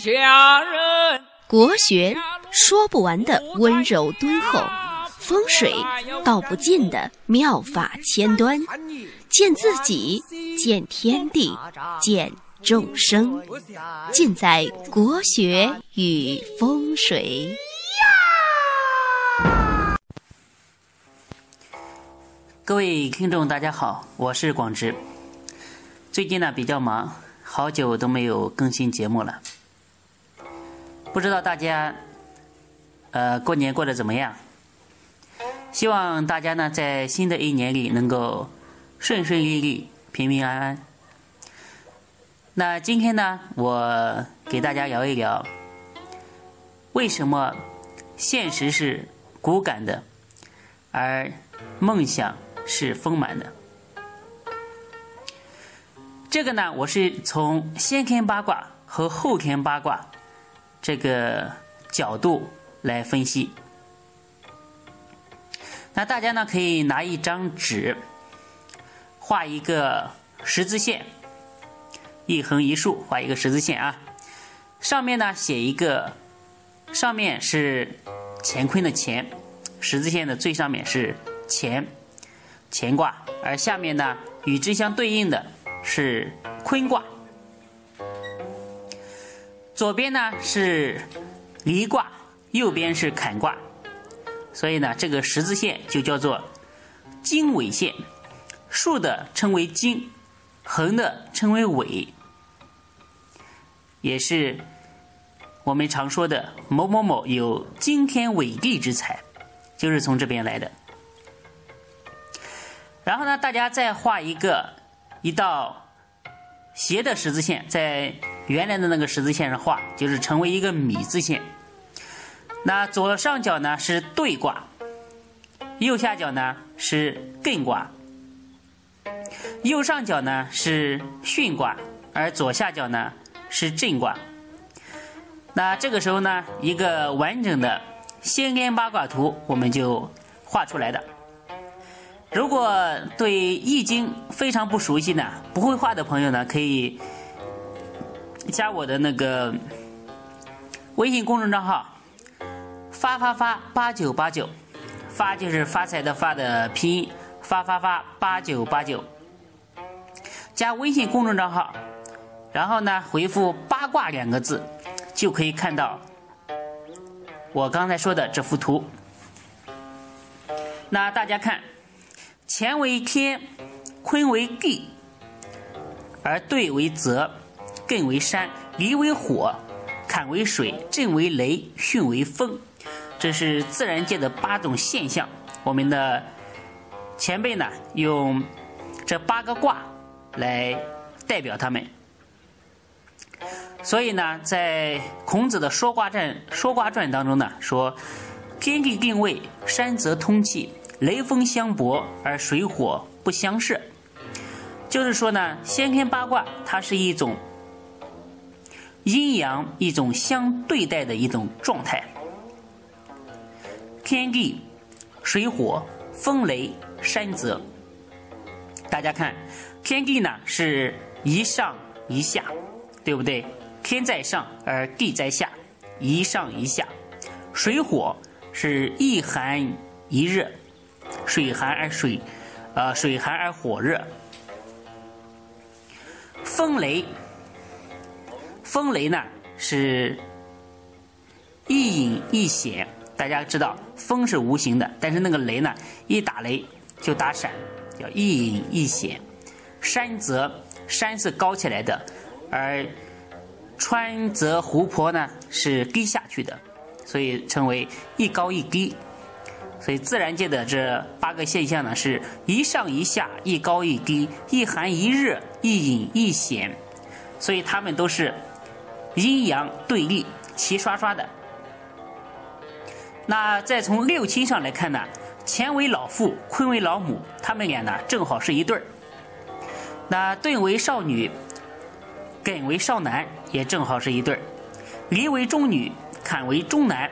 下人。国学说不完的温柔敦厚，风水道不尽的妙法千端，见自己，见天地，见众生，尽在国学与风水。各位听众，大家好，我是广直。最近呢比较忙，好久都没有更新节目了。不知道大家，呃，过年过得怎么样？希望大家呢在新的一年里能够顺顺利利、平平安安。那今天呢，我给大家聊一聊，为什么现实是骨感的，而梦想是丰满的？这个呢，我是从先天八卦和后天八卦。这个角度来分析，那大家呢可以拿一张纸，画一个十字线，一横一竖画一个十字线啊。上面呢写一个，上面是乾坤的乾，十字线的最上面是乾，乾卦，而下面呢与之相对应的是坤卦。左边呢是离卦，右边是坎卦，所以呢，这个十字线就叫做经纬线，竖的称为经，横的称为纬，也是我们常说的某某某有惊天伟地之才，就是从这边来的。然后呢，大家再画一个一道斜的十字线，在。原来的那个十字线上画，就是成为一个米字线。那左上角呢是兑卦，右下角呢是艮卦，右上角呢是巽卦，而左下角呢是震卦。那这个时候呢，一个完整的先天八卦图我们就画出来的。如果对易经非常不熟悉呢，不会画的朋友呢，可以。加我的那个微信公众账号，发发发八九八九，发就是发财的发的拼音，发发发八九八九。加微信公众账号，然后呢回复“八卦”两个字，就可以看到我刚才说的这幅图。那大家看，乾为天，坤为地，而兑为泽。艮为山，离为火，坎为水，震为雷，巽为风。这是自然界的八种现象。我们的前辈呢，用这八个卦来代表他们。所以呢，在孔子的《说卦传》《说卦传》当中呢，说天地定位，山泽通气，雷风相搏，而水火不相射。就是说呢，先天八卦它是一种。阴阳一种相对待的一种状态，天地、水火、风雷、山泽。大家看，天地呢是一上一下，对不对？天在上而地在下，一上一下。水火是一寒一热，水寒而水，呃，水寒而火热。风雷。风雷呢是一隐一显，大家知道风是无形的，但是那个雷呢一打雷就打闪，叫一隐一显。山泽山是高起来的，而川泽湖泊呢是低下去的，所以称为一高一低。所以自然界的这八个现象呢是一上一下，一高一低，一寒一热，一隐一显，所以它们都是。阴阳对立，齐刷刷的。那再从六亲上来看呢，乾为老父，坤为老母，他们俩呢正好是一对儿。那兑为少女，艮为少男，也正好是一对儿。离为中女，坎为中男，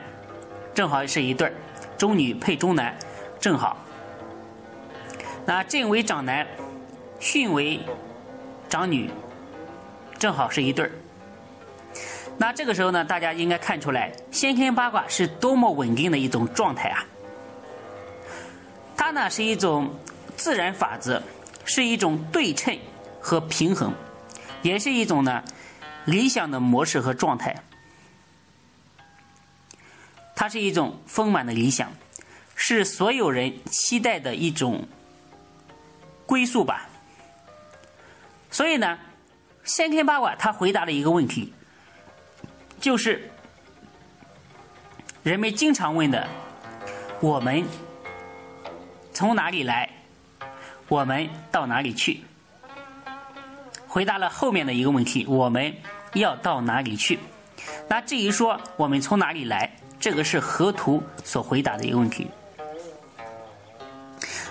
正好是一对儿。中女配中男，正好。那震为长男，巽为长女，正好是一对儿。那这个时候呢，大家应该看出来，先天八卦是多么稳定的一种状态啊！它呢是一种自然法则，是一种对称和平衡，也是一种呢理想的模式和状态。它是一种丰满的理想，是所有人期待的一种归宿吧。所以呢，先天八卦它回答了一个问题。就是人们经常问的：我们从哪里来？我们到哪里去？回答了后面的一个问题：我们要到哪里去？那至于说我们从哪里来，这个是河图所回答的一个问题。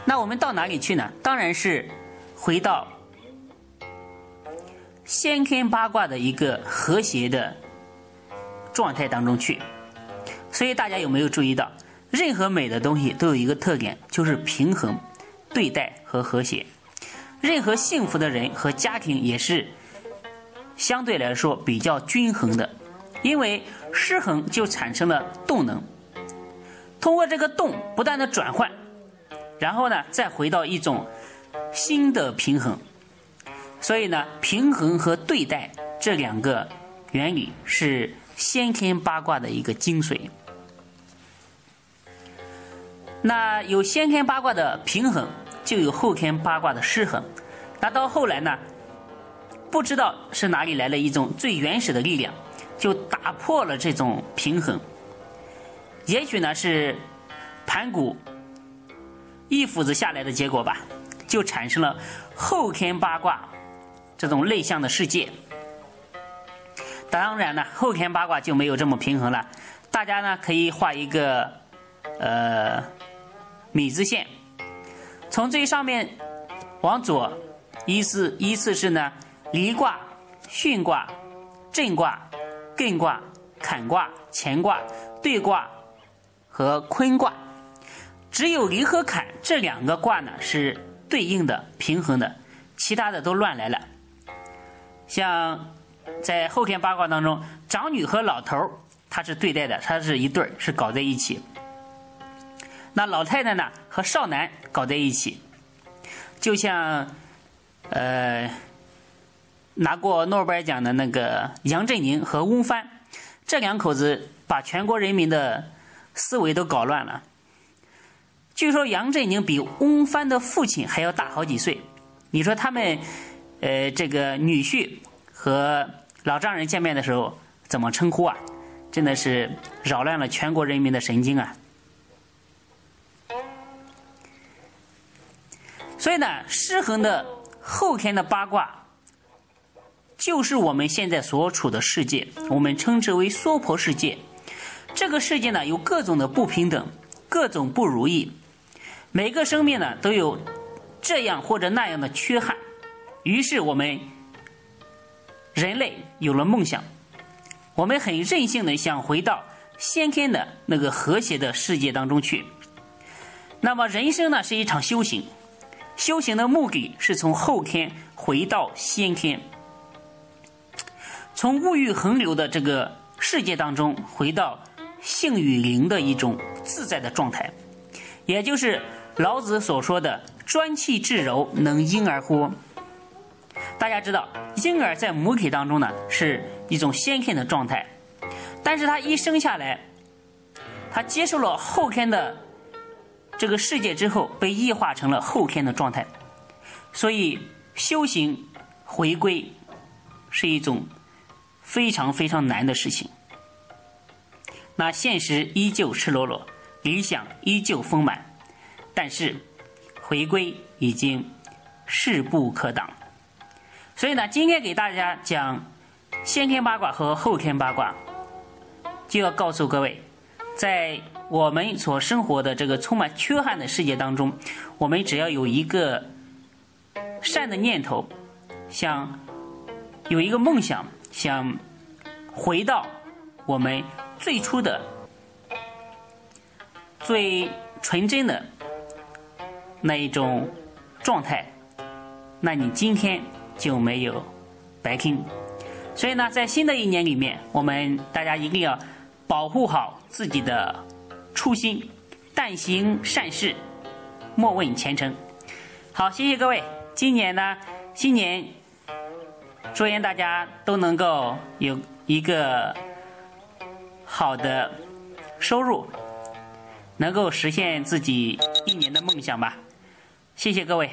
那我们到哪里去呢？当然是回到先天八卦的一个和谐的。状态当中去，所以大家有没有注意到，任何美的东西都有一个特点，就是平衡、对待和和谐。任何幸福的人和家庭也是相对来说比较均衡的，因为失衡就产生了动能，通过这个动不断的转换，然后呢再回到一种新的平衡。所以呢，平衡和对待这两个原理是。先天八卦的一个精髓。那有先天八卦的平衡，就有后天八卦的失衡。那到后来呢，不知道是哪里来了一种最原始的力量，就打破了这种平衡。也许呢是盘古一斧子下来的结果吧，就产生了后天八卦这种内向的世界。当然呢，后天八卦就没有这么平衡了。大家呢可以画一个呃米字线，从最上面往左，依次依次是呢离卦、巽卦、震卦、艮卦、坎卦、乾卦、兑卦和坤卦。只有离和坎这两个卦呢是对应的、平衡的，其他的都乱来了。像。在后天八卦当中，长女和老头儿他是对待的，他是一对儿，是搞在一起。那老太太呢和少男搞在一起，就像呃拿过诺贝尔奖的那个杨振宁和翁帆，这两口子把全国人民的思维都搞乱了。据说杨振宁比翁帆的父亲还要大好几岁，你说他们呃这个女婿和。老丈人见面的时候怎么称呼啊？真的是扰乱了全国人民的神经啊！所以呢，失衡的后天的八卦，就是我们现在所处的世界，我们称之为娑婆世界。这个世界呢，有各种的不平等，各种不如意，每个生命呢都有这样或者那样的缺憾，于是我们。人类有了梦想，我们很任性的想回到先天的那个和谐的世界当中去。那么人生呢是一场修行，修行的目的是从后天回到先天，从物欲横流的这个世界当中回到性与灵的一种自在的状态，也就是老子所说的“专气致柔，能婴儿乎”。大家知道，婴儿在母体当中呢是一种先天的状态，但是他一生下来，他接受了后天的这个世界之后，被异化成了后天的状态，所以修行回归是一种非常非常难的事情。那现实依旧赤裸裸，理想依旧丰满，但是回归已经势不可挡。所以呢，今天给大家讲先天八卦和后天八卦，就要告诉各位，在我们所生活的这个充满缺憾的世界当中，我们只要有一个善的念头，想有一个梦想，想回到我们最初的、最纯真的那一种状态，那你今天。就没有白听，所以呢，在新的一年里面，我们大家一定要保护好自己的初心，但行善事，莫问前程。好，谢谢各位。今年呢，新年，祝愿大家都能够有一个好的收入，能够实现自己一年的梦想吧。谢谢各位。